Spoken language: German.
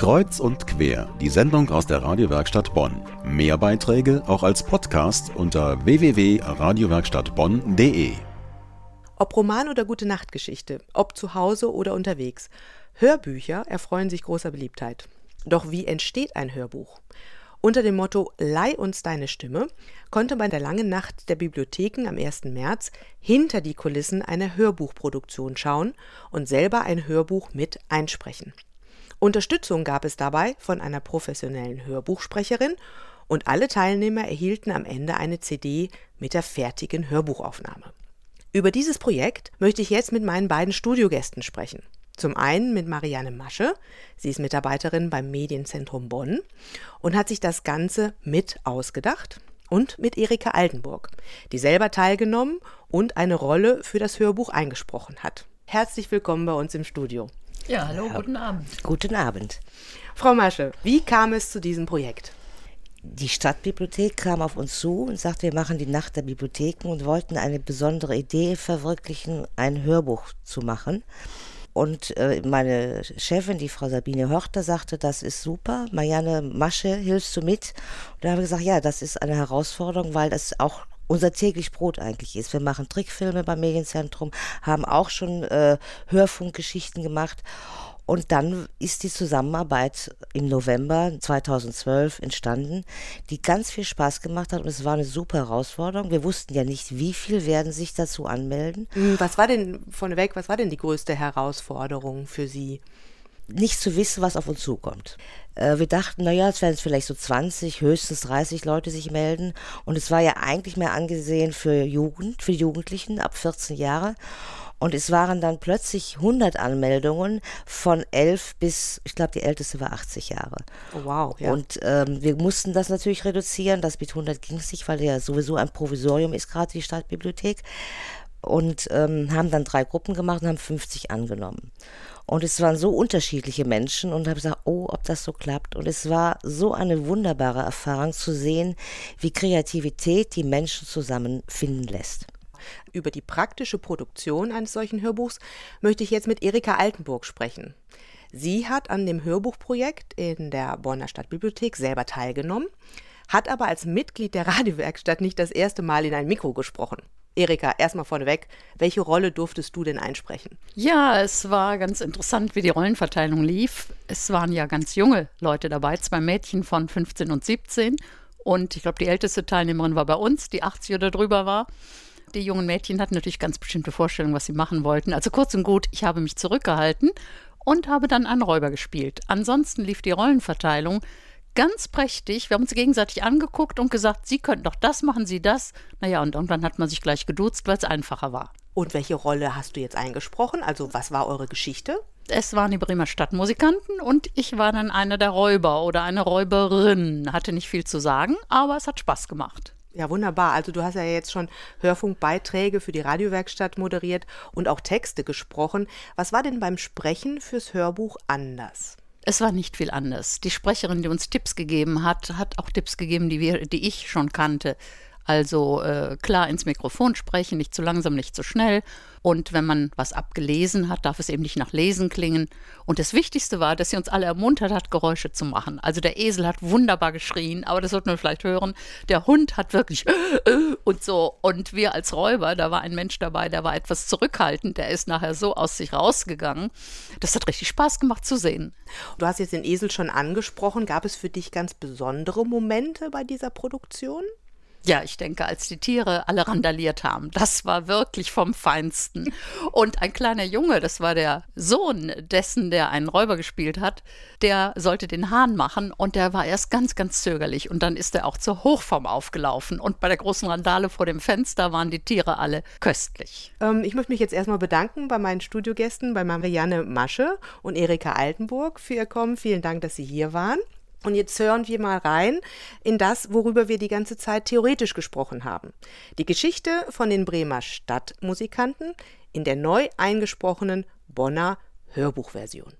Kreuz und quer, die Sendung aus der Radiowerkstatt Bonn. Mehr Beiträge auch als Podcast unter www.radiowerkstattbonn.de. Ob Roman oder gute Nachtgeschichte, ob zu Hause oder unterwegs, Hörbücher erfreuen sich großer Beliebtheit. Doch wie entsteht ein Hörbuch? Unter dem Motto Leih uns deine Stimme konnte bei der langen Nacht der Bibliotheken am 1. März hinter die Kulissen einer Hörbuchproduktion schauen und selber ein Hörbuch mit einsprechen. Unterstützung gab es dabei von einer professionellen Hörbuchsprecherin und alle Teilnehmer erhielten am Ende eine CD mit der fertigen Hörbuchaufnahme. Über dieses Projekt möchte ich jetzt mit meinen beiden Studiogästen sprechen. Zum einen mit Marianne Masche, sie ist Mitarbeiterin beim Medienzentrum Bonn und hat sich das Ganze mit ausgedacht. Und mit Erika Altenburg, die selber teilgenommen und eine Rolle für das Hörbuch eingesprochen hat. Herzlich willkommen bei uns im Studio. Ja, hallo, guten Abend. Guten Abend. Frau Masche, wie kam es zu diesem Projekt? Die Stadtbibliothek kam auf uns zu und sagte, wir machen die Nacht der Bibliotheken und wollten eine besondere Idee verwirklichen, ein Hörbuch zu machen. Und äh, meine Chefin, die Frau Sabine Hörter, sagte, das ist super. Marianne Masche, hilfst du mit? Und da haben wir gesagt, ja, das ist eine Herausforderung, weil das auch unser täglich Brot eigentlich ist. Wir machen Trickfilme beim Medienzentrum, haben auch schon äh, Hörfunkgeschichten gemacht. Und dann ist die Zusammenarbeit im November 2012 entstanden, die ganz viel Spaß gemacht hat und es war eine super Herausforderung. Wir wussten ja nicht, wie viel werden sich dazu anmelden. Hm, was war denn vorneweg, was war denn die größte Herausforderung für Sie? Nicht zu wissen, was auf uns zukommt. Äh, wir dachten, naja, es werden vielleicht so 20, höchstens 30 Leute sich melden. Und es war ja eigentlich mehr angesehen für Jugend, für Jugendlichen ab 14 Jahre. Und es waren dann plötzlich 100 Anmeldungen von 11 bis, ich glaube, die älteste war 80 Jahre. Oh, wow. Ja. Und ähm, wir mussten das natürlich reduzieren. Das mit 100 ging es nicht, weil ja sowieso ein Provisorium ist, gerade die Stadtbibliothek. Und ähm, haben dann drei Gruppen gemacht und haben 50 angenommen. Und es waren so unterschiedliche Menschen und habe gesagt, oh, ob das so klappt. Und es war so eine wunderbare Erfahrung zu sehen, wie Kreativität die Menschen zusammenfinden lässt. Über die praktische Produktion eines solchen Hörbuchs möchte ich jetzt mit Erika Altenburg sprechen. Sie hat an dem Hörbuchprojekt in der Bonner Stadtbibliothek selber teilgenommen, hat aber als Mitglied der Radiowerkstatt nicht das erste Mal in ein Mikro gesprochen. Erika, erstmal vorneweg, welche Rolle durftest du denn einsprechen? Ja, es war ganz interessant, wie die Rollenverteilung lief. Es waren ja ganz junge Leute dabei, zwei Mädchen von 15 und 17. Und ich glaube, die älteste Teilnehmerin war bei uns, die 80 oder drüber war. Die jungen Mädchen hatten natürlich ganz bestimmte Vorstellungen, was sie machen wollten. Also kurz und gut, ich habe mich zurückgehalten und habe dann einen Räuber gespielt. Ansonsten lief die Rollenverteilung ganz prächtig. Wir haben uns gegenseitig angeguckt und gesagt, Sie könnten doch das machen, Sie das. Naja, und irgendwann hat man sich gleich geduzt, weil es einfacher war. Und welche Rolle hast du jetzt eingesprochen? Also was war eure Geschichte? Es waren die Bremer Stadtmusikanten und ich war dann einer der Räuber oder eine Räuberin. Hatte nicht viel zu sagen, aber es hat Spaß gemacht. Ja, wunderbar. Also du hast ja jetzt schon Hörfunkbeiträge für die Radiowerkstatt moderiert und auch Texte gesprochen. Was war denn beim Sprechen fürs Hörbuch anders? Es war nicht viel anders. Die Sprecherin, die uns Tipps gegeben hat, hat auch Tipps gegeben, die, wir, die ich schon kannte. Also äh, klar ins Mikrofon sprechen, nicht zu langsam, nicht zu schnell. Und wenn man was abgelesen hat, darf es eben nicht nach Lesen klingen. Und das Wichtigste war, dass sie uns alle ermuntert hat, Geräusche zu machen. Also der Esel hat wunderbar geschrien, aber das sollten wir vielleicht hören. Der Hund hat wirklich und so. Und wir als Räuber, da war ein Mensch dabei, der war etwas zurückhaltend. Der ist nachher so aus sich rausgegangen. Das hat richtig Spaß gemacht zu sehen. Du hast jetzt den Esel schon angesprochen. Gab es für dich ganz besondere Momente bei dieser Produktion? Ja, ich denke, als die Tiere alle randaliert haben, das war wirklich vom Feinsten. Und ein kleiner Junge, das war der Sohn dessen, der einen Räuber gespielt hat, der sollte den Hahn machen und der war erst ganz, ganz zögerlich. Und dann ist er auch zur Hochform aufgelaufen. Und bei der großen Randale vor dem Fenster waren die Tiere alle köstlich. Ähm, ich möchte mich jetzt erstmal bedanken bei meinen Studiogästen, bei Marianne Masche und Erika Altenburg für ihr Kommen. Vielen Dank, dass Sie hier waren. Und jetzt hören wir mal rein in das, worüber wir die ganze Zeit theoretisch gesprochen haben. Die Geschichte von den Bremer Stadtmusikanten in der neu eingesprochenen Bonner Hörbuchversion.